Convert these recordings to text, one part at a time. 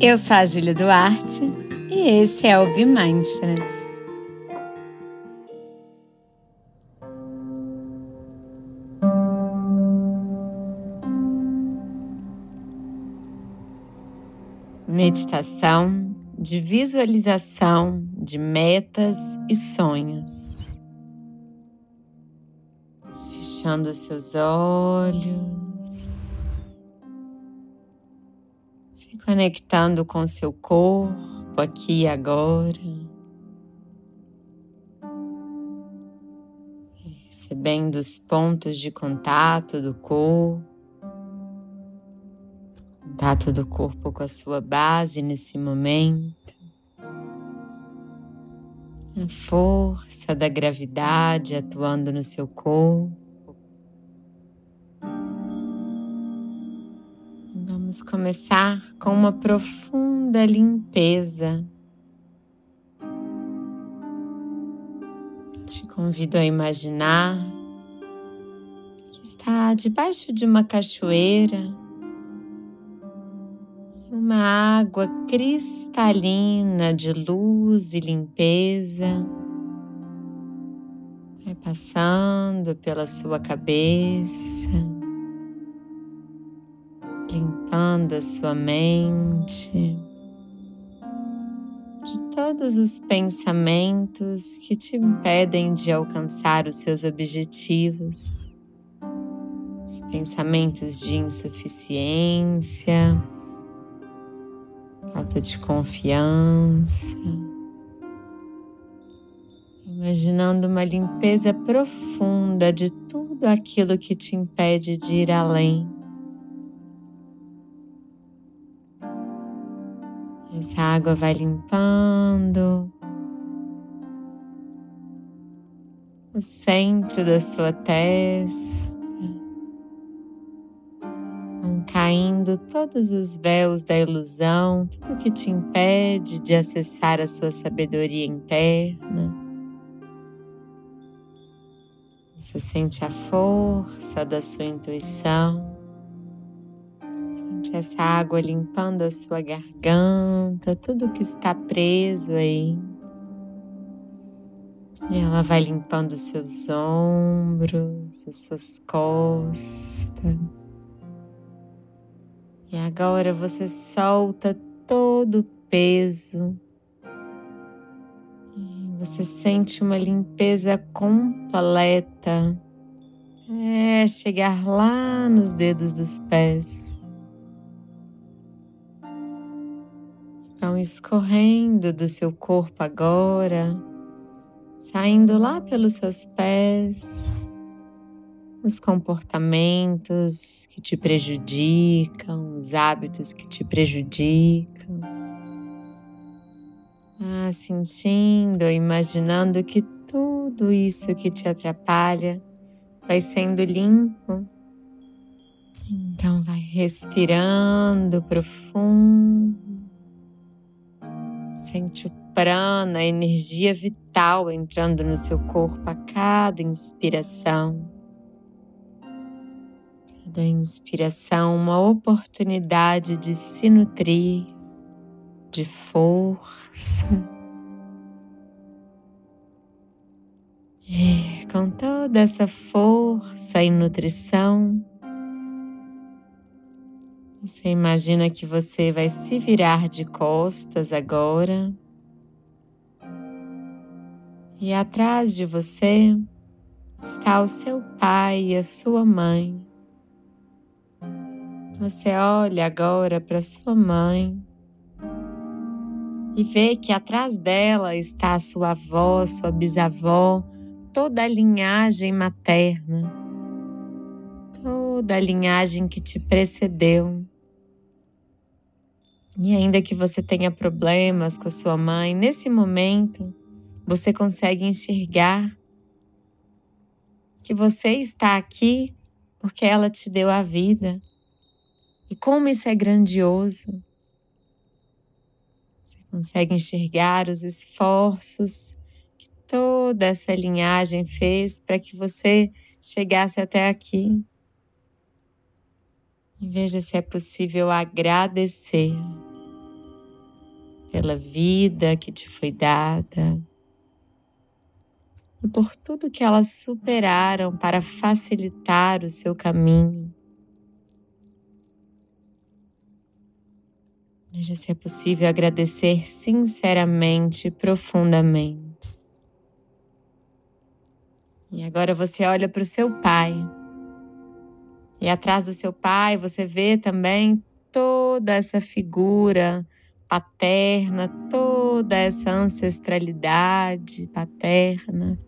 Eu sou a Júlia Duarte e esse é o Be Mindfulness. Meditação de visualização de metas e sonhos. Fechando seus olhos. Se conectando com seu corpo aqui e agora, recebendo os pontos de contato do corpo, contato do corpo com a sua base nesse momento, a força da gravidade atuando no seu corpo. Vamos começar com uma profunda limpeza. Te convido a imaginar que está debaixo de uma cachoeira, uma água cristalina de luz e limpeza vai passando pela sua cabeça limpando a sua mente de todos os pensamentos que te impedem de alcançar os seus objetivos, os pensamentos de insuficiência, falta de confiança. Imaginando uma limpeza profunda de tudo aquilo que te impede de ir além Essa água vai limpando o centro da sua testa, vão caindo todos os véus da ilusão, tudo que te impede de acessar a sua sabedoria interna. Você sente a força da sua intuição. Essa água limpando a sua garganta, tudo que está preso aí. E ela vai limpando os seus ombros, as suas costas. E agora você solta todo o peso. E você sente uma limpeza completa. É chegar lá nos dedos dos pés. Escorrendo do seu corpo agora, saindo lá pelos seus pés, os comportamentos que te prejudicam, os hábitos que te prejudicam. Ah, sentindo, imaginando que tudo isso que te atrapalha vai sendo limpo. Então, vai respirando profundo. Sente o prana, a energia vital entrando no seu corpo a cada inspiração. Cada inspiração, uma oportunidade de se nutrir de força. E com toda essa força e nutrição, você imagina que você vai se virar de costas agora. E atrás de você está o seu pai e a sua mãe. Você olha agora para sua mãe e vê que atrás dela está a sua avó, sua bisavó, toda a linhagem materna, toda a linhagem que te precedeu. E ainda que você tenha problemas com a sua mãe, nesse momento você consegue enxergar que você está aqui porque ela te deu a vida. E como isso é grandioso. Você consegue enxergar os esforços que toda essa linhagem fez para que você chegasse até aqui. E veja se é possível agradecer pela vida que te foi dada e por tudo que elas superaram para facilitar o seu caminho. Veja se é possível agradecer sinceramente e profundamente. E agora você olha para o seu pai. E atrás do seu pai você vê também toda essa figura paterna, toda essa ancestralidade paterna.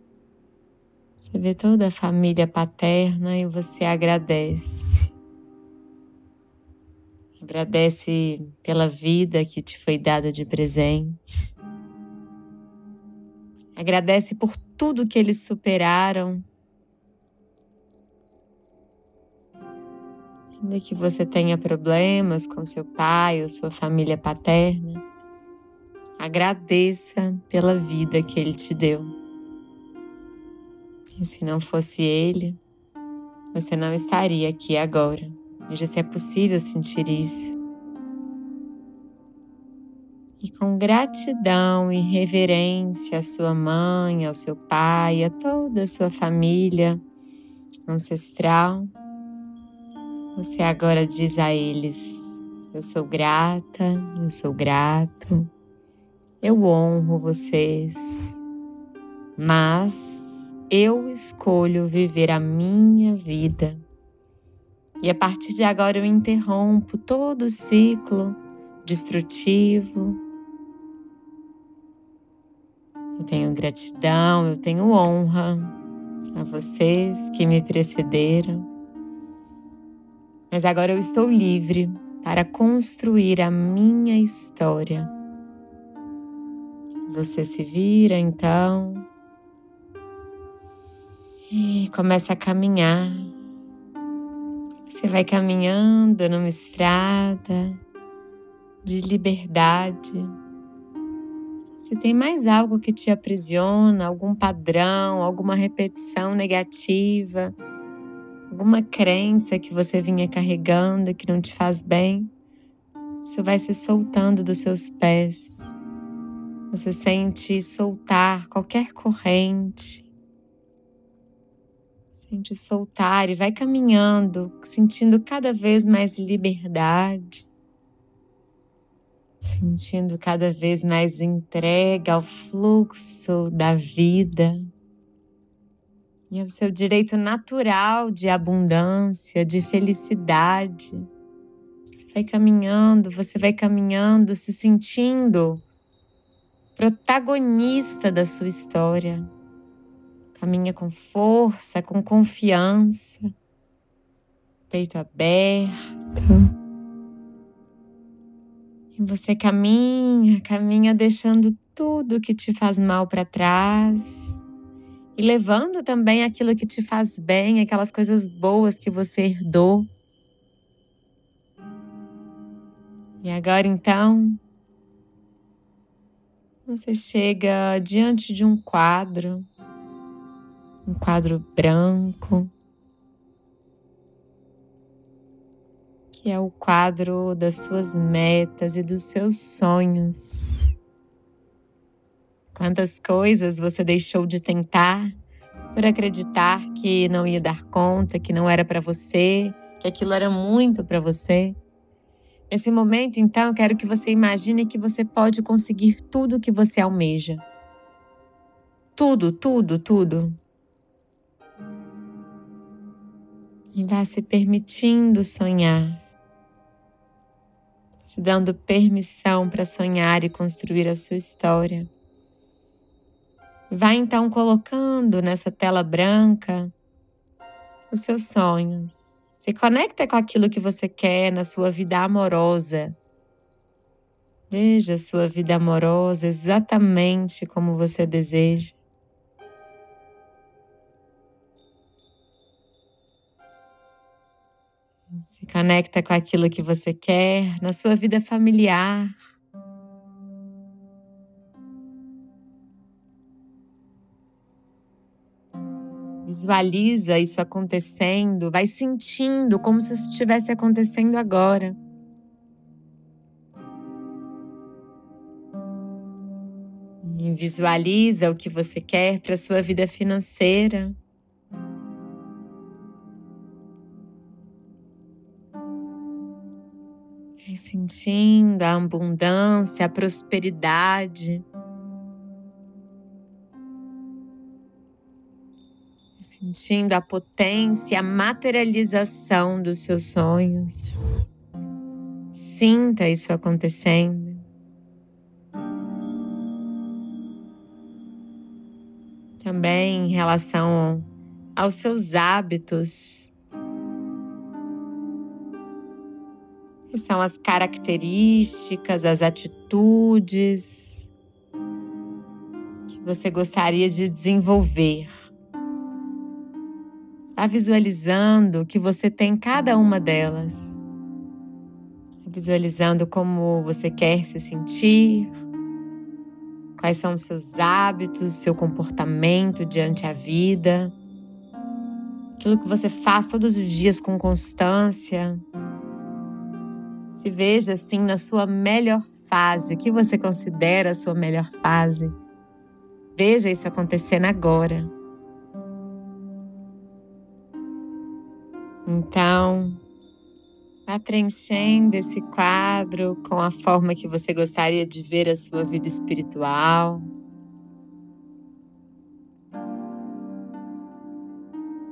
Você vê toda a família paterna e você agradece. Agradece pela vida que te foi dada de presente. Agradece por tudo que eles superaram. Ainda que você tenha problemas com seu pai ou sua família paterna, agradeça pela vida que ele te deu. E se não fosse Ele, você não estaria aqui agora. Veja se é possível sentir isso. E com gratidão e reverência à sua mãe, ao seu pai, a toda a sua família ancestral, você agora diz a eles: Eu sou grata, eu sou grato, eu honro vocês, mas eu escolho viver a minha vida. E a partir de agora eu interrompo todo o ciclo destrutivo. Eu tenho gratidão, eu tenho honra a vocês que me precederam. Mas agora eu estou livre para construir a minha história. Você se vira então e começa a caminhar. Você vai caminhando numa estrada de liberdade. Se tem mais algo que te aprisiona, algum padrão, alguma repetição negativa, alguma crença que você vinha carregando que não te faz bem, isso vai se soltando dos seus pés. Você sente soltar qualquer corrente, Sente soltar e vai caminhando, sentindo cada vez mais liberdade, sentindo cada vez mais entrega ao fluxo da vida e ao seu direito natural de abundância, de felicidade. Você vai caminhando, você vai caminhando, se sentindo protagonista da sua história. Caminha com força, com confiança, peito aberto. E você caminha, caminha deixando tudo que te faz mal para trás e levando também aquilo que te faz bem, aquelas coisas boas que você herdou. E agora então, você chega diante de um quadro um quadro branco, que é o quadro das suas metas e dos seus sonhos. Quantas coisas você deixou de tentar por acreditar que não ia dar conta, que não era para você, que aquilo era muito para você. Nesse momento, então, eu quero que você imagine que você pode conseguir tudo o que você almeja. Tudo, tudo, tudo. e vá se permitindo sonhar, se dando permissão para sonhar e construir a sua história. Vá então colocando nessa tela branca os seus sonhos. Se conecta com aquilo que você quer na sua vida amorosa. Veja a sua vida amorosa exatamente como você deseja. Se conecta com aquilo que você quer na sua vida familiar. Visualiza isso acontecendo, vai sentindo como se isso estivesse acontecendo agora. E visualiza o que você quer para sua vida financeira. sentindo a abundância, a prosperidade. Sentindo a potência, a materialização dos seus sonhos. Sinta isso acontecendo. Também em relação aos seus hábitos, que são as características, as atitudes que você gostaria de desenvolver. Vá visualizando que você tem cada uma delas visualizando como você quer se sentir, quais são os seus hábitos, seu comportamento diante a vida, aquilo que você faz todos os dias com constância. Se veja assim na sua melhor fase, o que você considera a sua melhor fase. Veja isso acontecendo agora. Então, Vá preenchendo esse quadro com a forma que você gostaria de ver a sua vida espiritual.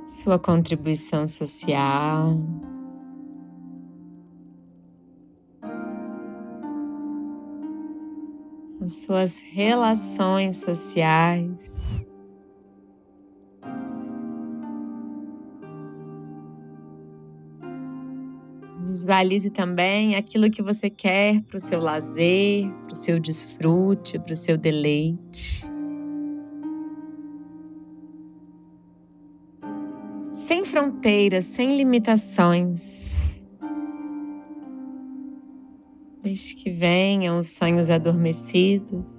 Sua contribuição social. As suas relações sociais. Visualize também aquilo que você quer para o seu lazer, para o seu desfrute, para o seu deleite. Sem fronteiras, sem limitações. Deixe que venham os sonhos adormecidos.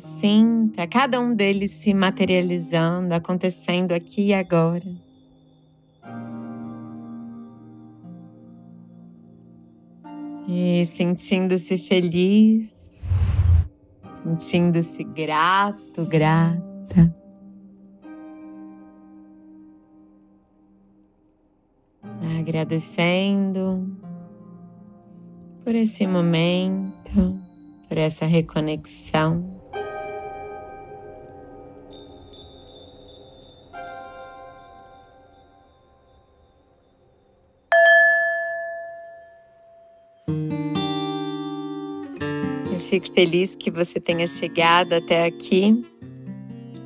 Sinta cada um deles se materializando, acontecendo aqui e agora. E sentindo-se feliz, sentindo-se grato, grata. Agradecendo por esse momento, por essa reconexão. Fico feliz que você tenha chegado até aqui.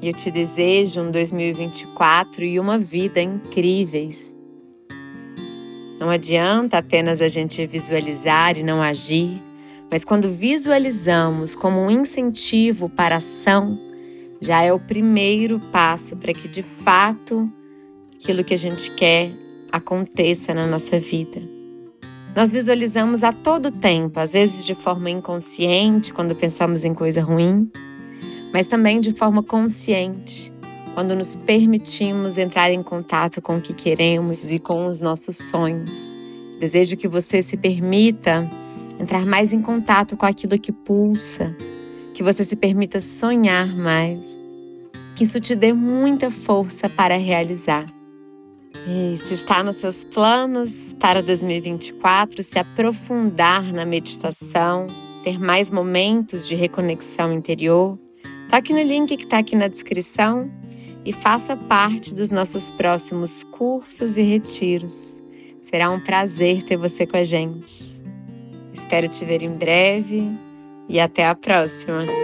E eu te desejo um 2024 e uma vida incríveis. Não adianta apenas a gente visualizar e não agir, mas quando visualizamos como um incentivo para a ação, já é o primeiro passo para que de fato aquilo que a gente quer aconteça na nossa vida. Nós visualizamos a todo tempo, às vezes de forma inconsciente, quando pensamos em coisa ruim, mas também de forma consciente, quando nos permitimos entrar em contato com o que queremos e com os nossos sonhos. Desejo que você se permita entrar mais em contato com aquilo que pulsa, que você se permita sonhar mais, que isso te dê muita força para realizar. E se está nos seus planos para 2024, se aprofundar na meditação, ter mais momentos de reconexão interior, toque no link que está aqui na descrição e faça parte dos nossos próximos cursos e retiros. Será um prazer ter você com a gente. Espero te ver em breve e até a próxima!